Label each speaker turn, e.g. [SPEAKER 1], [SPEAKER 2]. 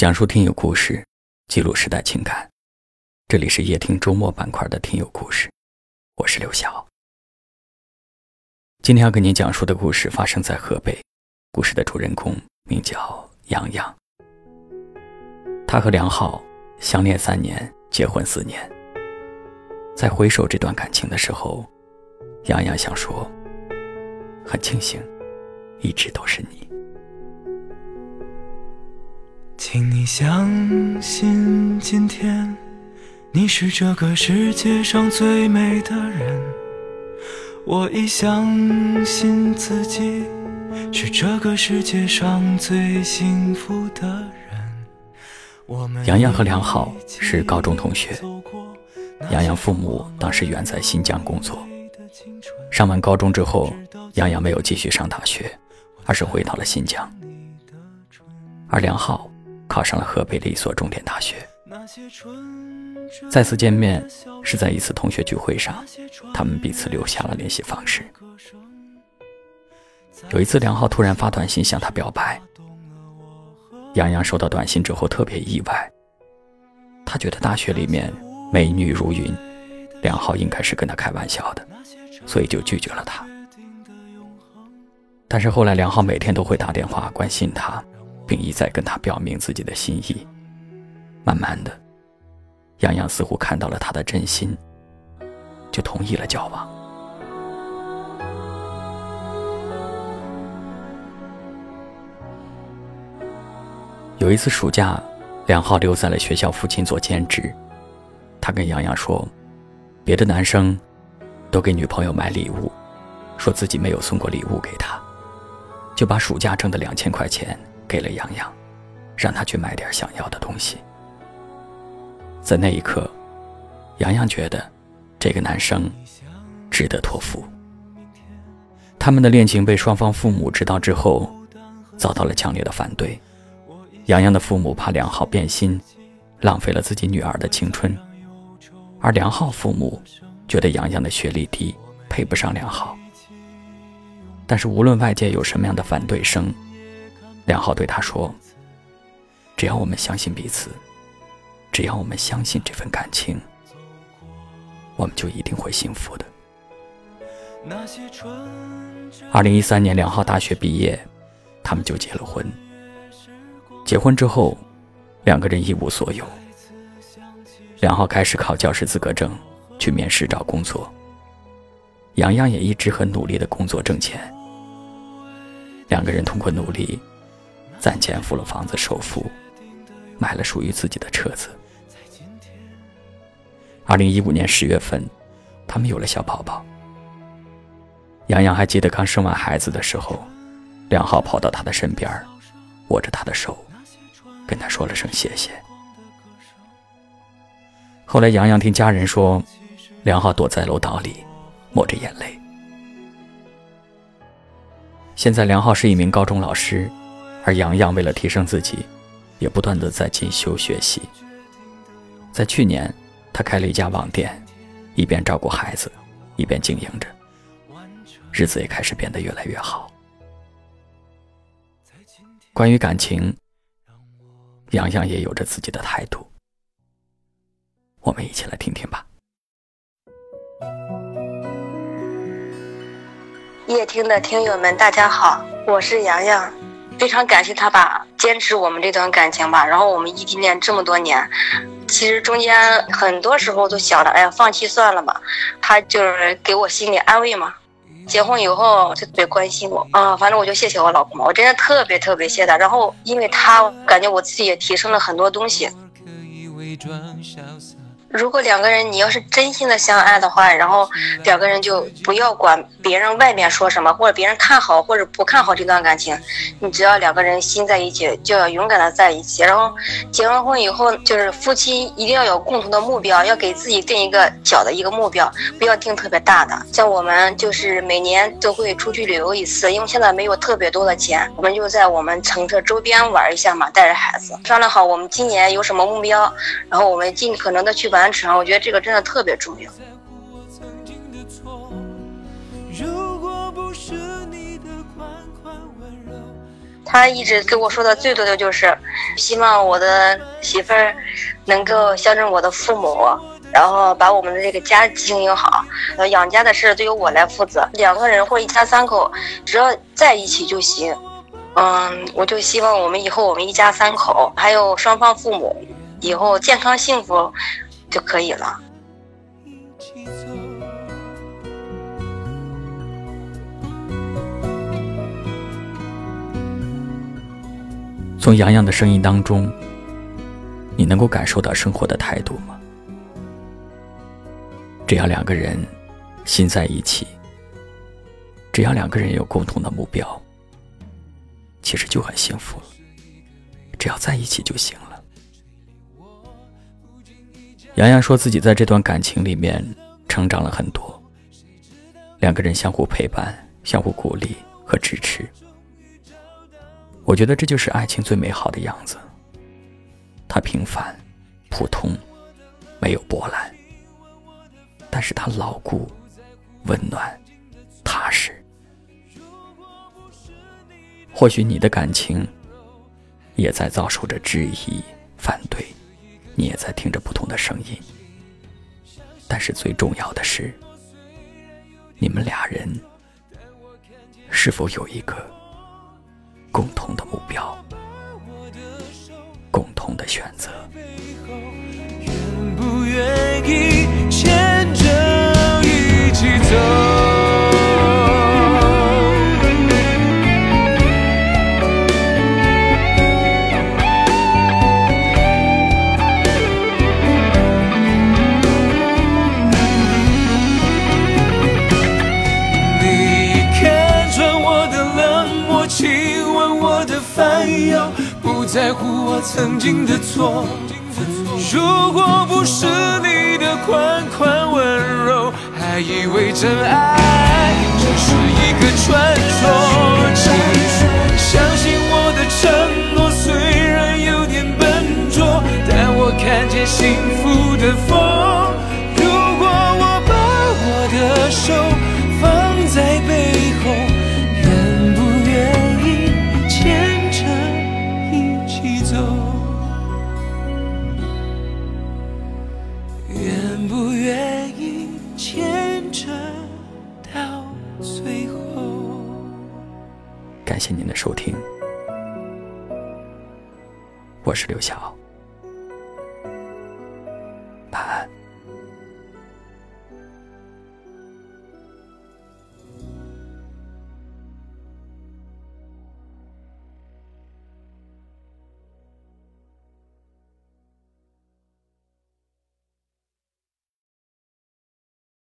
[SPEAKER 1] 讲述听友故事，记录时代情感。这里是夜听周末板块的听友故事，我是刘晓。今天要给您讲述的故事发生在河北，故事的主人公名叫杨洋。他和梁浩相恋三年，结婚四年。在回首这段感情的时候，杨洋想说：很庆幸，一直都是你。
[SPEAKER 2] 请你相信，今天你是这个世界上最美的人。我已相信自己是这个世界上最幸福的人。
[SPEAKER 1] 我们杨洋和梁浩是高中同学。杨洋父母当时远在新疆工作。上完高中之后，杨洋没有继续上大学，而是回到了新疆。而梁浩。考上了河北的一所重点大学。再次见面是在一次同学聚会上，他们彼此留下了联系方式。有一次，梁浩突然发短信向她表白。杨洋收到短信之后特别意外，他觉得大学里面美女如云，梁浩应该是跟他开玩笑的，所以就拒绝了他。但是后来，梁浩每天都会打电话关心他。并一再跟他表明自己的心意。慢慢的，杨洋似乎看到了他的真心，就同意了交往。有一次暑假，梁浩留在了学校附近做兼职。他跟杨洋说：“别的男生都给女朋友买礼物，说自己没有送过礼物给他，就把暑假挣的两千块钱。”给了杨洋，让他去买点想要的东西。在那一刻，杨洋觉得这个男生值得托付。他们的恋情被双方父母知道之后，遭到了强烈的反对。杨洋的父母怕梁浩变心，浪费了自己女儿的青春；而梁浩父母觉得杨洋的学历低，配不上梁浩。但是无论外界有什么样的反对声，梁浩对他说：“只要我们相信彼此，只要我们相信这份感情，我们就一定会幸福的。”二零一三年，梁浩大学毕业，他们就结了婚。结婚之后，两个人一无所有。梁浩开始考教师资格证，去面试找工作。杨洋也一直很努力的工作挣钱。两个人通过努力。攒钱付了房子首付，买了属于自己的车子。二零一五年十月份，他们有了小宝宝。杨洋还记得刚生完孩子的时候，梁浩跑到他的身边，握着他的手，跟他说了声谢谢。后来杨洋听家人说，梁浩躲在楼道里，抹着眼泪。现在梁浩是一名高中老师。而杨洋为了提升自己，也不断的在进修学习。在去年，他开了一家网店，一边照顾孩子，一边经营着，日子也开始变得越来越好。关于感情，杨洋也有着自己的态度。我们一起来听听吧。
[SPEAKER 3] 夜听的听友们，大家好，我是洋洋。非常感谢他吧，坚持我们这段感情吧。然后我们异地恋这么多年，其实中间很多时候都想着，哎呀，放弃算了吧。他就是给我心理安慰嘛。结婚以后就特别关心我啊，反正我就谢谢我老公嘛，我真的特别特别谢他。然后因为他，感觉我自己也提升了很多东西。如果两个人你要是真心的相爱的话，然后两个人就不要管别人外面说什么，或者别人看好或者不看好这段感情，你只要两个人心在一起，就要勇敢的在一起。然后结完婚以后，就是夫妻一定要有共同的目标，要给自己定一个小的一个目标，不要定特别大的。像我们就是每年都会出去旅游一次，因为现在没有特别多的钱，我们就在我们城市周边玩一下嘛，带着孩子商量好我们今年有什么目标，然后我们尽可能的去完。完成，我觉得这个真的特别重要。他一直跟我说的最多的就是，希望我的媳妇儿能够孝顺我的父母，然后把我们的这个家经营好，呃，养家的事都由我来负责。两个人或者一家三口，只要在一起就行。嗯，我就希望我们以后我们一家三口，还有双方父母，以后健康幸福就可以了。
[SPEAKER 1] 从洋洋的声音当中，你能够感受到生活的态度吗？只要两个人心在一起，只要两个人有共同的目标，其实就很幸福了。只要在一起就行了。洋洋说自己在这段感情里面成长了很多，两个人相互陪伴、相互鼓励和支持。我觉得这就是爱情最美好的样子。它平凡、普通，没有波澜，但是它牢固、温暖、踏实。或许你的感情也在遭受着质疑、反对，你也在听着不同的声音，但是最重要的是，你们俩人是否有一个共同的目标，共同的选择。
[SPEAKER 2] 愿不愿意烦忧，不在乎我曾经的错。如果不是你的款款温柔，还以为真爱只是一个传说。
[SPEAKER 1] 感谢您的收听，我是刘晓。